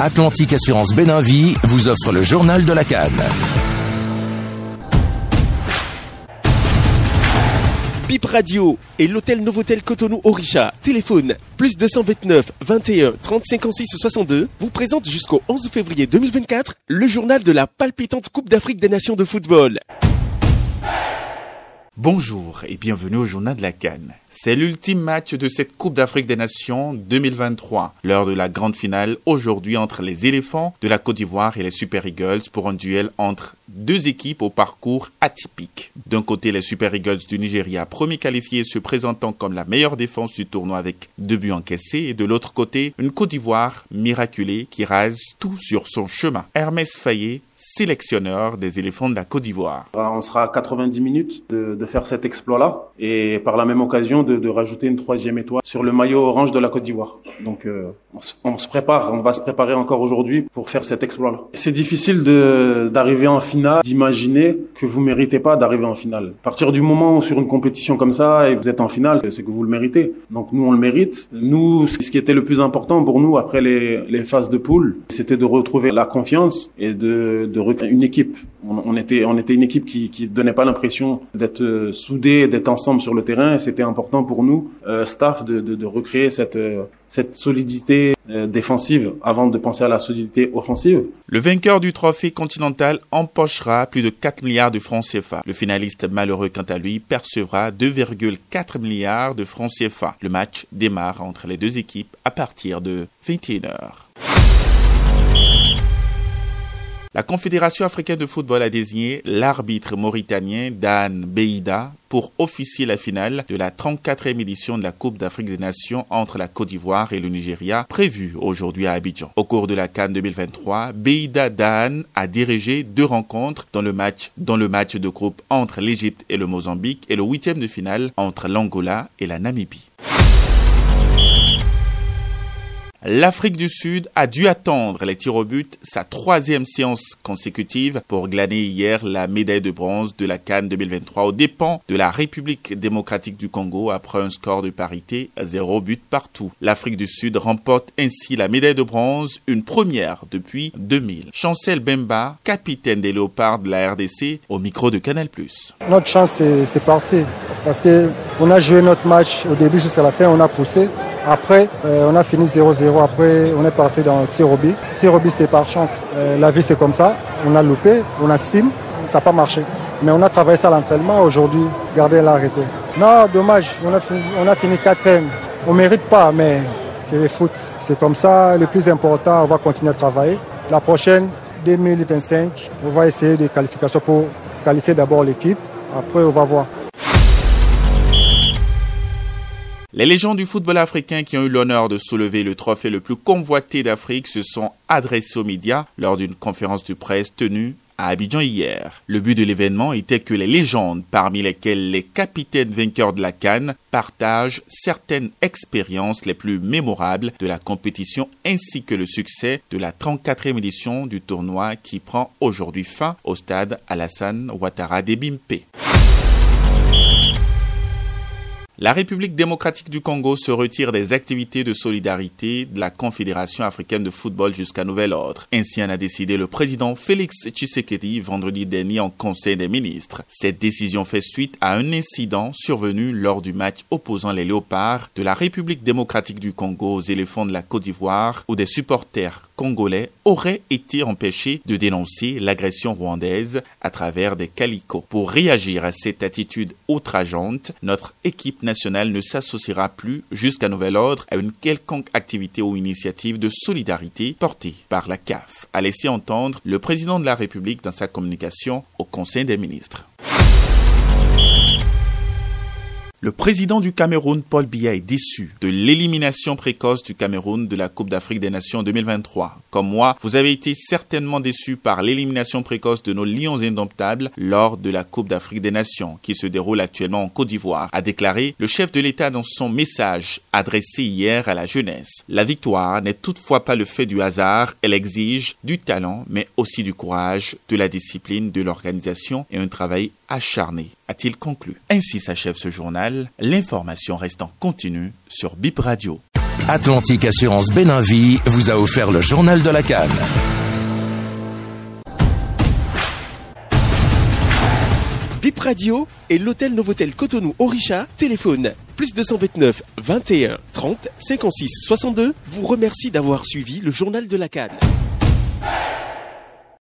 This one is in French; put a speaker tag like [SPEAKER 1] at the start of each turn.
[SPEAKER 1] Atlantique Assurance Béninvie vous offre le journal de la Cannes.
[SPEAKER 2] Bip Radio et l'hôtel Novotel Cotonou Orisha, téléphone plus 229 21 30 56 62, vous présente jusqu'au 11 février 2024 le journal de la palpitante Coupe d'Afrique des Nations de football.
[SPEAKER 3] Bonjour et bienvenue au journal de la Cannes. C'est l'ultime match de cette Coupe d'Afrique des Nations 2023, l'heure de la grande finale aujourd'hui entre les éléphants de la Côte d'Ivoire et les Super Eagles pour un duel entre deux équipes au parcours atypique. D'un côté, les Super Eagles du Nigeria, premier qualifié se présentant comme la meilleure défense du tournoi avec deux buts encaissés, et de l'autre côté, une Côte d'Ivoire miraculée qui rase tout sur son chemin. Hermès Fayet sélectionneur des éléphants de la Côte d'Ivoire.
[SPEAKER 4] On sera à 90 minutes de, faire cet exploit-là et par la même occasion de, de, rajouter une troisième étoile sur le maillot orange de la Côte d'Ivoire. Donc euh, on, se, on, se, prépare, on va se préparer encore aujourd'hui pour faire cet exploit-là. C'est difficile d'arriver en finale, d'imaginer que vous méritez pas d'arriver en finale. À partir du moment où sur une compétition comme ça et vous êtes en finale, c'est que vous le méritez. Donc nous on le mérite. Nous, ce qui était le plus important pour nous après les, phases de poule, c'était de retrouver la confiance et de de une équipe. On, était, on était une équipe qui, qui donnait pas l'impression d'être euh, soudée, d'être ensemble sur le terrain. C'était important pour nous, euh, staff, de, de, de, recréer cette, euh, cette solidité euh, défensive avant de penser à la solidité offensive.
[SPEAKER 3] Le vainqueur du trophée continental empochera plus de 4 milliards de francs CFA. Le finaliste malheureux, quant à lui, percevra 2,4 milliards de francs CFA. Le match démarre entre les deux équipes à partir de 21h. La Confédération africaine de football a désigné l'arbitre mauritanien Dan Beida pour officier la finale de la 34e édition de la Coupe d'Afrique des Nations entre la Côte d'Ivoire et le Nigeria, prévue aujourd'hui à Abidjan. Au cours de la Cannes 2023, Beida Dan a dirigé deux rencontres dans le match, dans le match de groupe entre l'Égypte et le Mozambique et le huitième de finale entre l'Angola et la Namibie. L'Afrique du Sud a dû attendre les tirs au but, sa troisième séance consécutive, pour glaner hier la médaille de bronze de la Cannes 2023 aux dépens de la République démocratique du Congo après un score de parité zéro but partout. L'Afrique du Sud remporte ainsi la médaille de bronze, une première depuis 2000. Chancel Bemba, capitaine des Léopards de la RDC, au micro de Canal+.
[SPEAKER 5] Notre chance, c'est parti. Parce que on a joué notre match au début jusqu'à la fin, on a poussé. Après, euh, on a fini 0-0. Après, on est parti dans tir au but. Tir au but, c'est par chance. Euh, la vie, c'est comme ça. On a loupé, on a sim, ça n'a pas marché. Mais on a travaillé ça à l'entraînement. Aujourd'hui, gardez l'arrêté. Non, dommage. On a fini, on a. On mérite pas, mais c'est le foot. C'est comme ça. Le plus important, on va continuer à travailler. La prochaine, 2025, on va essayer des qualifications pour qualifier d'abord l'équipe. Après, on va voir.
[SPEAKER 3] Les légendes du football africain qui ont eu l'honneur de soulever le trophée le plus convoité d'Afrique se sont adressés aux médias lors d'une conférence de presse tenue à Abidjan hier. Le but de l'événement était que les légendes, parmi lesquelles les capitaines vainqueurs de la Cannes, partagent certaines expériences les plus mémorables de la compétition ainsi que le succès de la 34e édition du tournoi qui prend aujourd'hui fin au stade Alassane Ouattara d'Ebimpe. La République démocratique du Congo se retire des activités de solidarité de la Confédération africaine de football jusqu'à nouvel ordre. Ainsi en a décidé le président Félix Tshisekedi vendredi dernier en Conseil des ministres. Cette décision fait suite à un incident survenu lors du match opposant les léopards de la République démocratique du Congo aux éléphants de la Côte d'Ivoire où des supporters congolais auraient été empêchés de dénoncer l'agression rwandaise à travers des calicots. Pour réagir à cette attitude outrageante, notre équipe nationale ne s'associera plus jusqu'à nouvel ordre à une quelconque activité ou initiative de solidarité portée par la CAF, a laissé entendre le président de la République dans sa communication au Conseil des ministres. Le président du Cameroun, Paul Biya, est déçu de l'élimination précoce du Cameroun de la Coupe d'Afrique des Nations 2023. Comme moi, vous avez été certainement déçu par l'élimination précoce de nos Lions indomptables lors de la Coupe d'Afrique des Nations qui se déroule actuellement en Côte d'Ivoire, a déclaré le chef de l'État dans son message adressé hier à la jeunesse. La victoire n'est toutefois pas le fait du hasard, elle exige du talent, mais aussi du courage, de la discipline, de l'organisation et un travail acharné, a-t-il conclu. Ainsi s'achève ce journal. L'information reste en continu sur Bip Radio.
[SPEAKER 1] Atlantique Assurance Béninvie vous a offert le journal de la Cannes.
[SPEAKER 2] Bip Radio et l'hôtel Novotel Cotonou Orisha téléphone plus 229 21 30 56 62 vous remercie d'avoir suivi le journal de la Cannes.